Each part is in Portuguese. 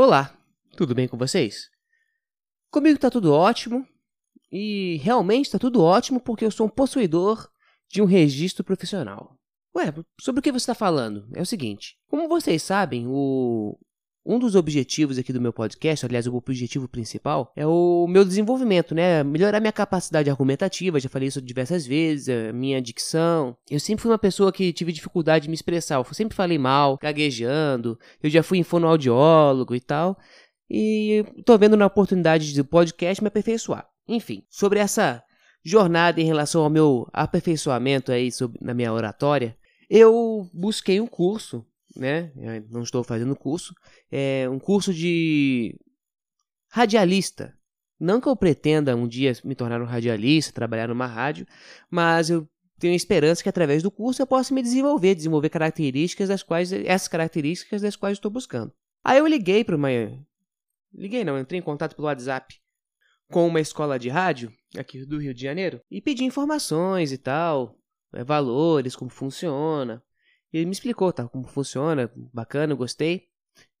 Olá, tudo bem com vocês? Comigo tá tudo ótimo e realmente tá tudo ótimo porque eu sou um possuidor de um registro profissional. Ué, sobre o que você está falando? É o seguinte: como vocês sabem, o um dos objetivos aqui do meu podcast, aliás, o objetivo principal, é o meu desenvolvimento, né? Melhorar minha capacidade argumentativa, já falei isso diversas vezes, minha dicção. Eu sempre fui uma pessoa que tive dificuldade de me expressar, eu sempre falei mal, gaguejando, eu já fui fonoaudiólogo e tal. E tô vendo na oportunidade do podcast me aperfeiçoar. Enfim, sobre essa jornada em relação ao meu aperfeiçoamento aí sobre, na minha oratória, eu busquei um curso né? Eu não estou fazendo curso. É um curso de radialista. Não que eu pretenda um dia me tornar um radialista, trabalhar numa rádio, mas eu tenho esperança que através do curso eu possa me desenvolver, desenvolver características das quais essas características das quais estou buscando. Aí eu liguei para uma liguei não, entrei em contato pelo WhatsApp com uma escola de rádio aqui do Rio de Janeiro e pedi informações e tal, é, valores, como funciona, ele me explicou, tá, como funciona, bacana, gostei.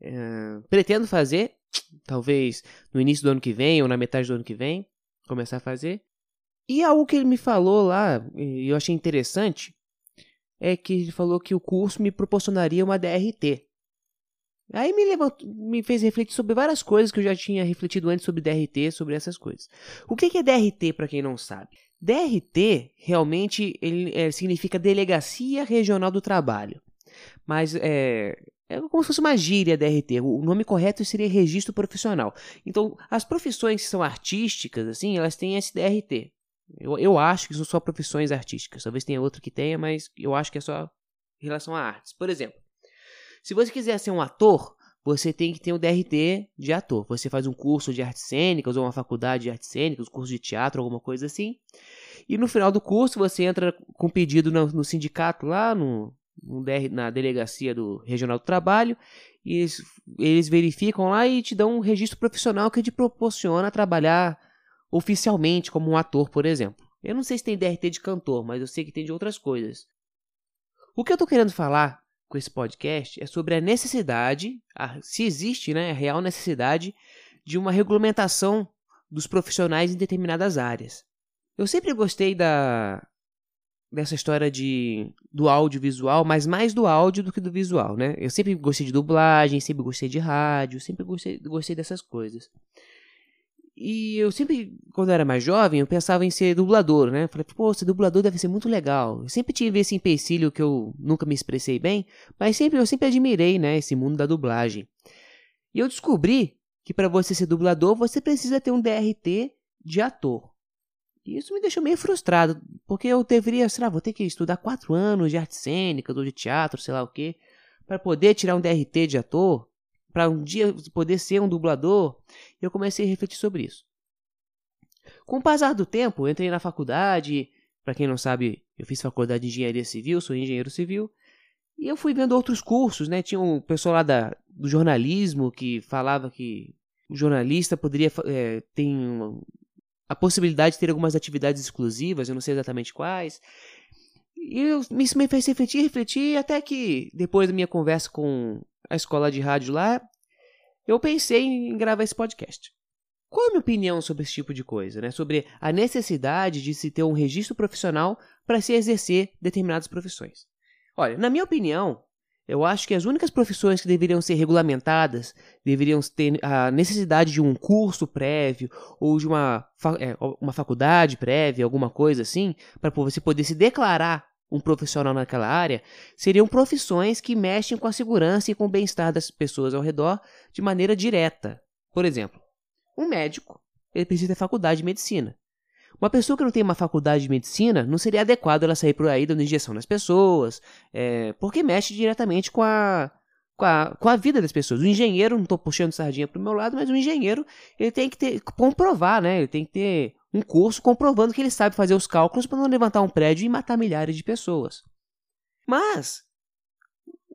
É, pretendo fazer, talvez no início do ano que vem ou na metade do ano que vem, começar a fazer. E algo que ele me falou lá, e eu achei interessante, é que ele falou que o curso me proporcionaria uma DRT. Aí me, me fez refletir sobre várias coisas que eu já tinha refletido antes sobre DRT, sobre essas coisas. O que é DRT, para quem não sabe? DRT realmente ele, é, significa Delegacia Regional do Trabalho. Mas é, é como se fosse uma gíria DRT. O nome correto seria registro profissional. Então, as profissões que são artísticas, assim, elas têm esse DRT. Eu, eu acho que são só profissões artísticas. Talvez tenha outro que tenha, mas eu acho que é só em relação a artes. Por exemplo, se você quiser ser um ator, você tem que ter um DRT de ator. Você faz um curso de artes cênicas ou uma faculdade de artes cênicas, um curso de teatro, alguma coisa assim. E no final do curso você entra com pedido no, no sindicato lá, no, no DR, na delegacia do Regional do Trabalho, e eles, eles verificam lá e te dão um registro profissional que te proporciona trabalhar oficialmente como um ator, por exemplo. Eu não sei se tem DRT de cantor, mas eu sei que tem de outras coisas. O que eu estou querendo falar com esse podcast é sobre a necessidade, a, se existe né, a real necessidade, de uma regulamentação dos profissionais em determinadas áreas. Eu sempre gostei da dessa história de do audiovisual, mas mais do áudio do que do visual, né? Eu sempre gostei de dublagem, sempre gostei de rádio, sempre gostei, gostei dessas coisas. E eu sempre, quando eu era mais jovem, eu pensava em ser dublador, né? Falei, pô, ser dublador deve ser muito legal. Eu sempre tive esse empecilho que eu nunca me expressei bem, mas sempre eu sempre admirei, né, esse mundo da dublagem. E eu descobri que para você ser dublador, você precisa ter um DRT de ator. E isso me deixou meio frustrado, porque eu deveria, sei lá, vou ter que estudar quatro anos de arte cênica, ou de teatro, sei lá o quê, para poder tirar um DRT de ator para um dia poder ser um dublador, eu comecei a refletir sobre isso. Com o passar do tempo, entrei na faculdade, para quem não sabe, eu fiz faculdade de engenharia civil, sou engenheiro civil, e eu fui vendo outros cursos, né? Tinha um pessoal lá da, do jornalismo que falava que o jornalista poderia é, ter a possibilidade de ter algumas atividades exclusivas, eu não sei exatamente quais. E eu, isso me fez refletir, refletir, até que depois da minha conversa com a escola de rádio lá, eu pensei em gravar esse podcast. Qual é a minha opinião sobre esse tipo de coisa, né? Sobre a necessidade de se ter um registro profissional para se exercer determinadas profissões. Olha, na minha opinião, eu acho que as únicas profissões que deveriam ser regulamentadas deveriam ter a necessidade de um curso prévio ou de uma, é, uma faculdade prévia, alguma coisa assim, para você poder se declarar um profissional naquela área, seriam profissões que mexem com a segurança e com o bem-estar das pessoas ao redor de maneira direta. Por exemplo, um médico, ele precisa ter faculdade de medicina. Uma pessoa que não tem uma faculdade de medicina, não seria adequado ela sair por aí dando injeção nas pessoas, é, porque mexe diretamente com a, com a, com a vida das pessoas. O engenheiro, não estou puxando sardinha para o meu lado, mas o engenheiro ele tem que ter, comprovar, né? Ele tem que ter um curso comprovando que ele sabe fazer os cálculos para não levantar um prédio e matar milhares de pessoas. Mas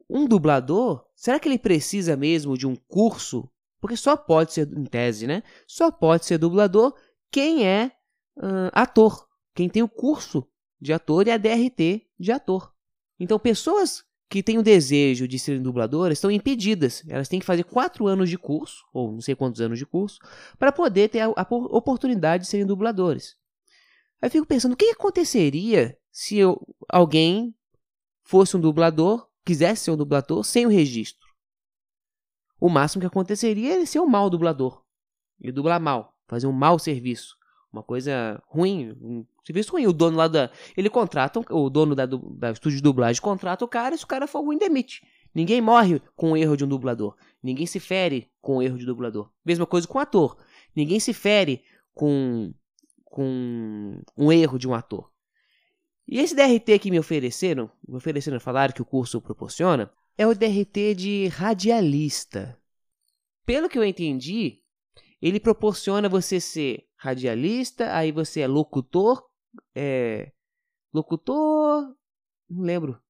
um dublador, será que ele precisa mesmo de um curso? Porque só pode ser, em tese, né? Só pode ser dublador quem é uh, ator, quem tem o curso de ator e a DRT de ator. Então, pessoas que têm o desejo de serem dubladoras estão impedidas. Elas têm que fazer quatro anos de curso, ou não sei quantos anos de curso, para poder ter a, a, oportunidade de serem dubladores. Aí eu fico pensando, o que aconteceria se eu, alguém fosse um dublador, quisesse ser um dublador sem o registro? O máximo que aconteceria é ele ser um mau dublador. Ele dublar mal, fazer um mau serviço. Uma coisa ruim, um serviço ruim. O dono lá da. Ele contrata, o dono da, da estúdio de dublagem contrata o cara e se o cara for ruim, demite. Ninguém morre com o erro de um dublador. Ninguém se fere com o erro de dublador. Mesma coisa com o ator. Ninguém se fere com, com um erro de um ator. E esse DRT que me ofereceram, me ofereceram falar que o curso proporciona, é o DRT de radialista. Pelo que eu entendi, ele proporciona você ser radialista, aí você é locutor, é, locutor, não lembro,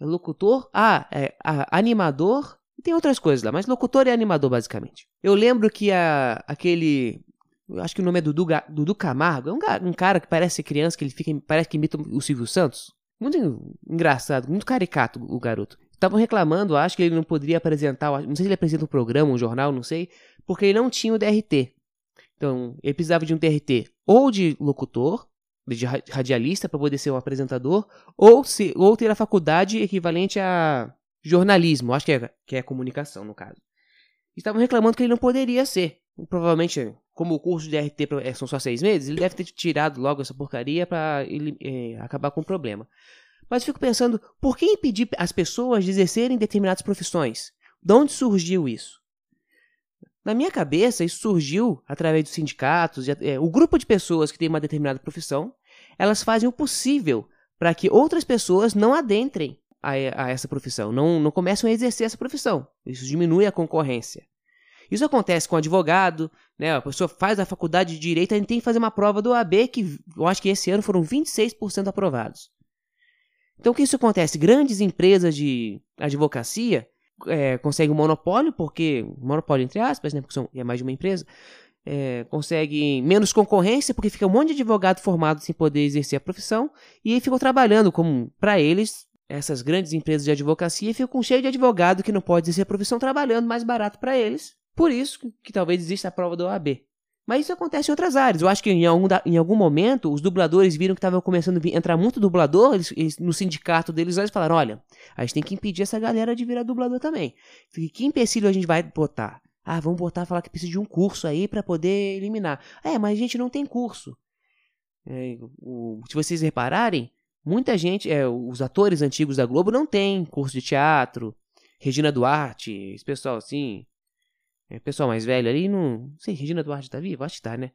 é locutor, ah, é, animador, tem outras coisas lá, mas locutor e animador basicamente. Eu lembro que a, aquele, eu acho que o nome é Dudu, Dudu Camargo, é um, um cara que parece criança, que ele fica, parece que imita o Silvio Santos. Muito engraçado, muito caricato o garoto. Estavam reclamando, acho que ele não poderia apresentar, não sei se ele apresenta um programa, um jornal, não sei, porque ele não tinha o DRT. Então, ele precisava de um DRT ou de locutor, de radialista para poder ser um apresentador, ou, se, ou ter a faculdade equivalente a jornalismo, acho que é, que é comunicação no caso. Estavam reclamando que ele não poderia ser. Provavelmente, como o curso de DRT é, são só seis meses, ele deve ter tirado logo essa porcaria para é, acabar com o problema. Mas fico pensando, por que impedir as pessoas de exercerem determinadas profissões? De onde surgiu isso? Na minha cabeça, isso surgiu através dos sindicatos, é, o grupo de pessoas que tem uma determinada profissão, elas fazem o possível para que outras pessoas não adentrem a, a, essa profissão, não, não começam a exercer essa profissão. Isso diminui a concorrência. Isso acontece com advogado, né? A pessoa faz a faculdade de direito, gente tem que fazer uma prova do AB que eu acho que esse ano foram 26% aprovados. Então o que isso acontece? Grandes empresas de advocacia é, consegue um monopólio, porque. Monopólio entre aspas, né? Porque são, é mais de uma empresa. É, consegue menos concorrência, porque fica um monte de advogado formado sem poder exercer a profissão, e aí trabalhando como, para eles, essas grandes empresas de advocacia ficam cheios de advogado que não pode exercer a profissão trabalhando mais barato para eles. Por isso que, que talvez exista a prova do OAB. Mas isso acontece em outras áreas. Eu acho que em algum, em algum momento os dubladores viram que estava começando a entrar muito dublador, eles, eles, no sindicato deles, eles falaram: olha, a gente tem que impedir essa galera de virar dublador também. Que empecilho a gente vai botar? Ah, vamos botar falar que precisa de um curso aí para poder eliminar. É, mas a gente não tem curso. É, o, se vocês repararem, muita gente, é, os atores antigos da Globo não tem curso de teatro. Regina Duarte, esse pessoal assim, é, pessoal mais velho ali, não, não sei, Regina Duarte tá viva? Acho que tá, né?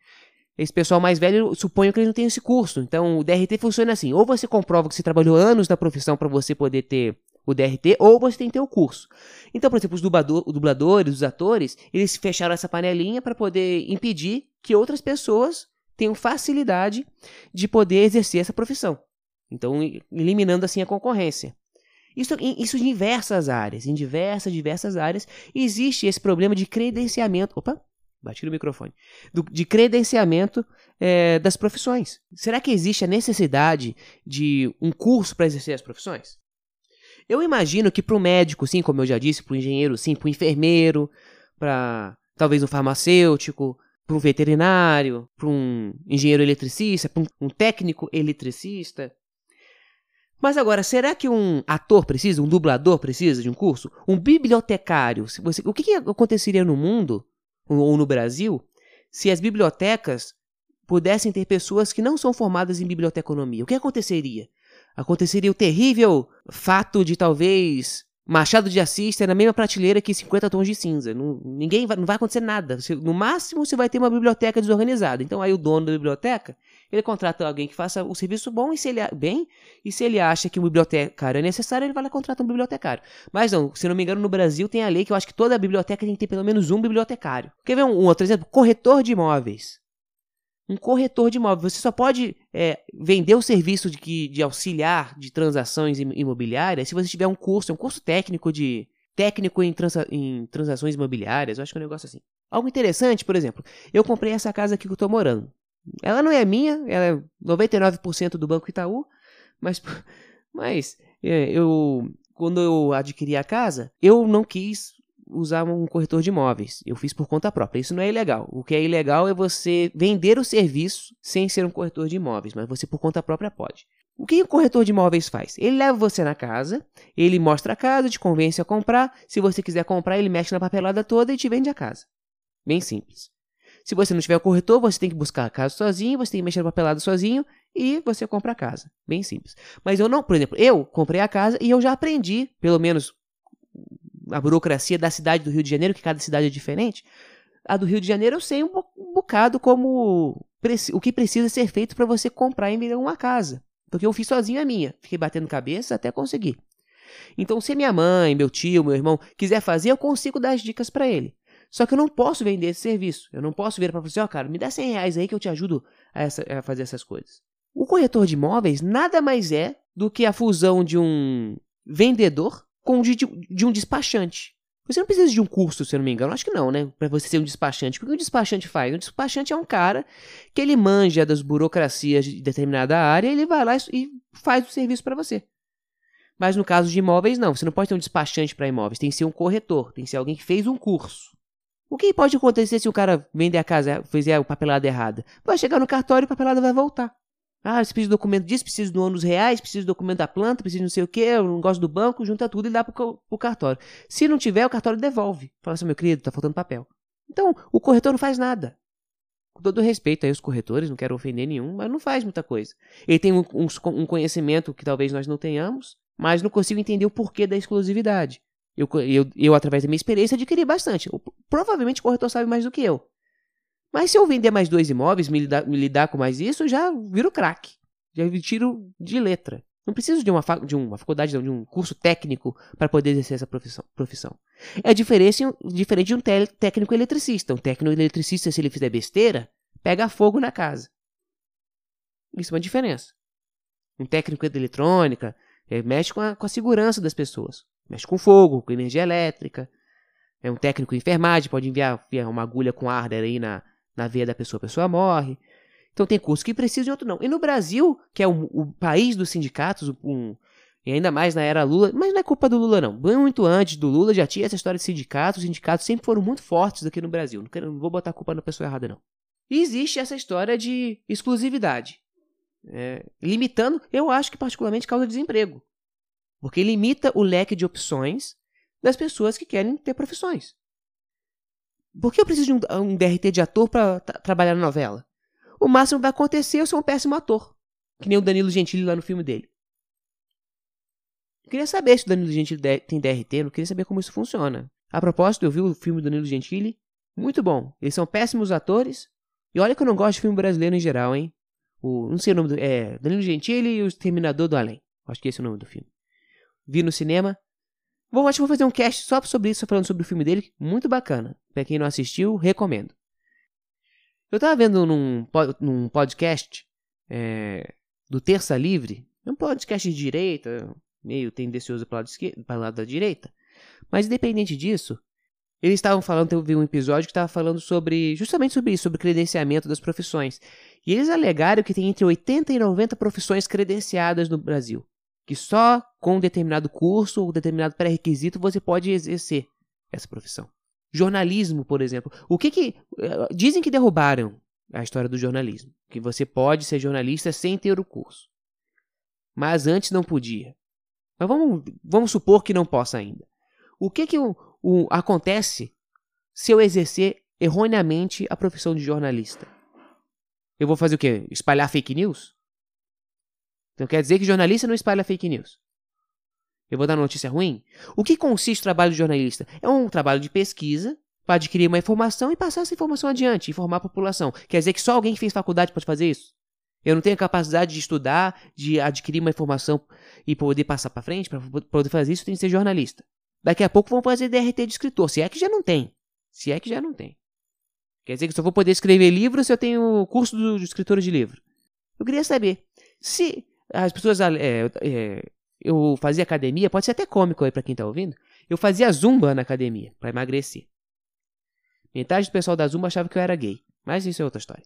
Esse pessoal mais velho, suponho que eles não tenham esse curso. Então, o DRT funciona assim: ou você comprova que você trabalhou anos na profissão para você poder ter o DRT, ou você tem que ter o curso. Então, por exemplo, os dublador, dubladores, os atores, eles fecharam essa panelinha para poder impedir que outras pessoas tenham facilidade de poder exercer essa profissão. Então, eliminando assim a concorrência. Isso, isso em diversas áreas, em diversas, diversas áreas, existe esse problema de credenciamento. Opa, bati no microfone. Do, de credenciamento é, das profissões. Será que existe a necessidade de um curso para exercer as profissões? Eu imagino que para o médico, sim, como eu já disse, para o engenheiro, sim, para o enfermeiro, para talvez um farmacêutico, para um veterinário, para um engenheiro eletricista, para um, um técnico eletricista, mas agora, será que um ator precisa, um dublador precisa de um curso? Um bibliotecário? Se você, o que, que aconteceria no mundo, ou no Brasil, se as bibliotecas pudessem ter pessoas que não são formadas em biblioteconomia? O que aconteceria? Aconteceria o terrível fato de talvez Machado de Assis ter na mesma prateleira que 50 tons de cinza. Não, ninguém vai, não vai acontecer nada. No máximo, você vai ter uma biblioteca desorganizada. Então, aí o dono da biblioteca, ele contrata alguém que faça o serviço bom e se ele, bem, e se ele acha que um bibliotecário é necessário, ele vai lá contratar um bibliotecário. Mas não, se não me engano, no Brasil tem a lei que eu acho que toda biblioteca tem que ter pelo menos um bibliotecário. Quer ver um, um outro exemplo? Corretor de imóveis um corretor de imóveis. Você só pode é, vender o serviço de, que, de auxiliar de transações imobiliárias se você tiver um curso, é um curso técnico de técnico em, transa, em transações imobiliárias. Eu acho que é um negócio assim. Algo interessante, por exemplo, eu comprei essa casa aqui que eu estou morando. Ela não é minha, ela é 99% do Banco Itaú, mas, mas é, eu quando eu adquiri a casa, eu não quis usar um corretor de imóveis. Eu fiz por conta própria. Isso não é ilegal. O que é ilegal é você vender o serviço sem ser um corretor de imóveis, mas você por conta própria pode. O que o corretor de imóveis faz? Ele leva você na casa, ele mostra a casa, te convence a comprar. Se você quiser comprar, ele mexe na papelada toda e te vende a casa. Bem simples. Se você não tiver o corretor, você tem que buscar a casa sozinho, você tem que mexer na papelada sozinho e você compra a casa. Bem simples. Mas eu não, por exemplo, eu comprei a casa e eu já aprendi, pelo menos a burocracia da cidade do Rio de Janeiro, que cada cidade é diferente. A do Rio de Janeiro eu sei um bocado como o que precisa ser feito para você comprar e vender uma casa. Porque eu fiz sozinho a minha. Fiquei batendo cabeça até conseguir. Então, se minha mãe, meu tio, meu irmão quiser fazer, eu consigo dar as dicas para ele. Só que eu não posso vender esse serviço. Eu não posso vir para você, ó, oh, cara, me dá 100 reais aí que eu te ajudo a, essa, a fazer essas coisas. O corretor de imóveis nada mais é do que a fusão de um vendedor com de, de um despachante. Você não precisa de um curso, se eu não me engano. Acho que não, né? Para você ser um despachante. O que o despachante faz? O despachante é um cara que ele manja das burocracias de determinada área e ele vai lá e faz o serviço para você. Mas no caso de imóveis, não. Você não pode ter um despachante para imóveis. Tem que ser um corretor. Tem que ser alguém que fez um curso. O que pode acontecer se o cara vender a casa, fizer o papelado errado? Vai chegar no cartório e o papelado vai voltar. Ah, você precisa de documento disso, precisa do ônus reais, precisa do documento da planta, precisa de não sei o quê, eu não gosto do banco, junta tudo e dá pro, pro cartório. Se não tiver, o cartório devolve. Fala assim, meu querido, tá faltando papel. Então, o corretor não faz nada. Com todo respeito aí aos corretores, não quero ofender nenhum, mas não faz muita coisa. Ele tem um, um, um conhecimento que talvez nós não tenhamos, mas não consigo entender o porquê da exclusividade. Eu, eu, eu através da minha experiência, adquiri bastante. provavelmente o corretor sabe mais do que eu. Mas se eu vender mais dois imóveis, me lidar, me lidar com mais isso, eu já viro craque. Já tiro de letra. Não preciso de uma, de uma faculdade, de um curso técnico para poder exercer essa profissão. profissão. É diferente, diferente de um técnico eletricista. Um técnico eletricista, se ele fizer besteira, pega fogo na casa. Isso é uma diferença. Um técnico de eletrônica mexe com a, com a segurança das pessoas. Mexe com fogo, com energia elétrica. É um técnico de enfermagem, pode enviar, uma agulha com arder aí na, na veia da pessoa, a pessoa morre. Então tem curso que precisa e outro não. E no Brasil, que é o, o país dos sindicatos, um, e ainda mais na era Lula, mas não é culpa do Lula não. Muito antes do Lula já tinha essa história de sindicatos, os sindicatos sempre foram muito fortes aqui no Brasil. Não, quero, não vou botar a culpa na pessoa errada não. E existe essa história de exclusividade. É, limitando, eu acho que particularmente causa desemprego. Porque limita o leque de opções das pessoas que querem ter profissões. Por que eu preciso de um, um DRT de ator para trabalhar na novela? O máximo que vai acontecer é eu ser um péssimo ator. Que nem o Danilo Gentili lá no filme dele. Eu queria saber se o Danilo Gentili tem DRT, não queria saber como isso funciona. A propósito, eu vi o filme do Danilo Gentili. Muito bom. Eles são péssimos atores. E olha que eu não gosto de filme brasileiro em geral, hein? O, não sei o nome do. É. Danilo Gentili e o Exterminador do Além. Acho que esse é o nome do filme. Vi no cinema. Vou, acho que vou fazer um cast só sobre isso, falando sobre o filme dele. Muito bacana. Pra quem não assistiu, recomendo. Eu tava vendo num, num podcast é, do Terça Livre, um podcast de direita, meio tendencioso para o lado, lado da direita. Mas independente disso, eles estavam falando, teve um episódio que estava falando sobre, justamente sobre isso, sobre credenciamento das profissões. E eles alegaram que tem entre 80 e 90 profissões credenciadas no Brasil que só com um determinado curso ou determinado pré-requisito você pode exercer essa profissão. Jornalismo, por exemplo. O que que eh, dizem que derrubaram a história do jornalismo, que você pode ser jornalista sem ter o curso. Mas antes não podia. Mas vamos, vamos supor que não possa ainda. O que que o, o, acontece se eu exercer erroneamente a profissão de jornalista? Eu vou fazer o quê? Espalhar fake news? Então quer dizer que jornalista não espalha fake news. Eu vou dar notícia ruim? O que consiste o trabalho de jornalista? É um trabalho de pesquisa para adquirir uma informação e passar essa informação adiante, informar a população. Quer dizer que só alguém que fez faculdade pode fazer isso? Eu não tenho a capacidade de estudar, de adquirir uma informação e poder passar para frente, para poder fazer isso, tem que ser jornalista. Daqui a pouco vão fazer DRT de escritor, se é que já não tem. Se é que já não tem. Quer dizer que só vou poder escrever livro se eu tenho curso do, do escritor de livro. Eu queria saber se as pessoas. É, é, eu fazia academia, pode ser até cômico aí para quem tá ouvindo. Eu fazia zumba na academia para emagrecer. Metade do pessoal da zumba achava que eu era gay, mas isso é outra história.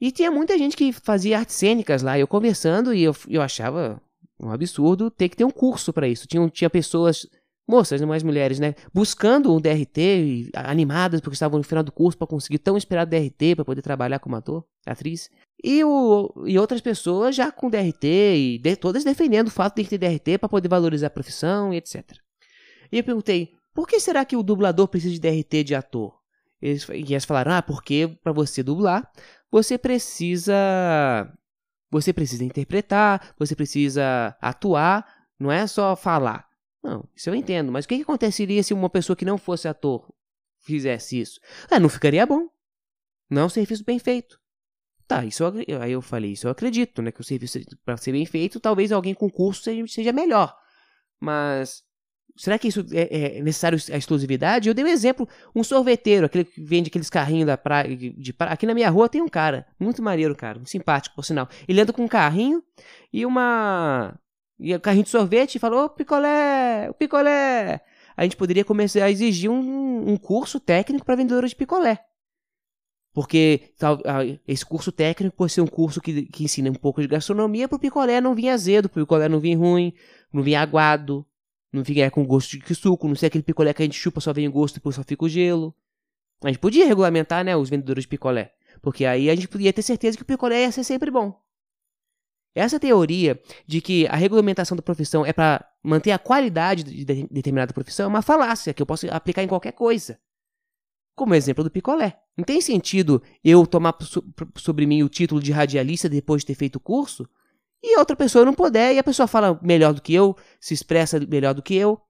E tinha muita gente que fazia artes cênicas lá, eu conversando e eu, eu achava um absurdo ter que ter um curso para isso. Tinha, tinha pessoas, moças, mais mulheres, né, buscando um DRT, animadas porque estavam no final do curso para conseguir tão esperado DRT para poder trabalhar como ator, atriz. E, o, e outras pessoas já com DRT e de, todas defendendo o fato de ter DRT para poder valorizar a profissão e etc. E eu perguntei, por que será que o dublador precisa de DRT de ator? Eles, e eles falaram, ah, porque para você dublar, você precisa você precisa interpretar, você precisa atuar, não é só falar. Não, isso eu entendo, mas o que, que aconteceria se uma pessoa que não fosse ator fizesse isso? Ah, não ficaria bom. Não é um serviço bem feito. Tá, isso eu, aí eu falei, isso eu acredito, né? Que o serviço, para ser bem feito, talvez alguém com curso seja, seja melhor. Mas Será que isso é, é, necessário a exclusividade? Eu dei um exemplo, um sorveteiro, aquele que vende aqueles carrinhos da praia, de praia. Aqui na minha rua tem um cara, muito maneiro, cara, simpático, por sinal. Ele anda com um carrinho e uma. E um carrinho de sorvete falou: picolé, o picolé. A gente poderia começar a exigir um, um curso técnico para vendedores de picolé. Porque tal, esse curso técnico, por ser um curso que, que ensina um pouco de gastronomia, para o picolé não vir azedo, para o picolé não vir ruim, não vir aguado. Não fica com gosto de suco, não sei aquele picolé que a gente chupa só vem o gosto e depois só fica o gelo. A gente podia regulamentar, né, os vendedores de picolé. Porque aí a gente podia ter certeza que o picolé ia ser sempre bom. Essa teoria de que a regulamentação da profissão é para manter a qualidade de determinada profissão é uma falácia que eu posso aplicar em qualquer coisa. Como exemplo do picolé. Não tem sentido eu tomar sobre mim o título de radialista depois de ter feito o curso e outra pessoa não puder, e a pessoa fala melhor do que eu, se expressa melhor do que eu,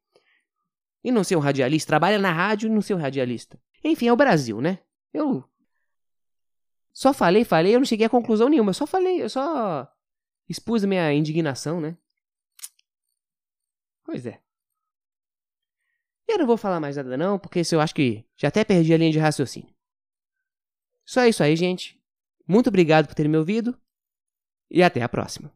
e não ser um radialista, trabalha na rádio e não ser um radialista. Enfim, é o Brasil, né? Eu só falei, falei, eu não cheguei a conclusão nenhuma, eu só falei, eu só expus a minha indignação, né? Pois é. Eu não vou falar mais nada não, porque isso eu acho que já até perdi a linha de raciocínio. Só isso aí, gente. Muito obrigado por terem me ouvido e até a próxima.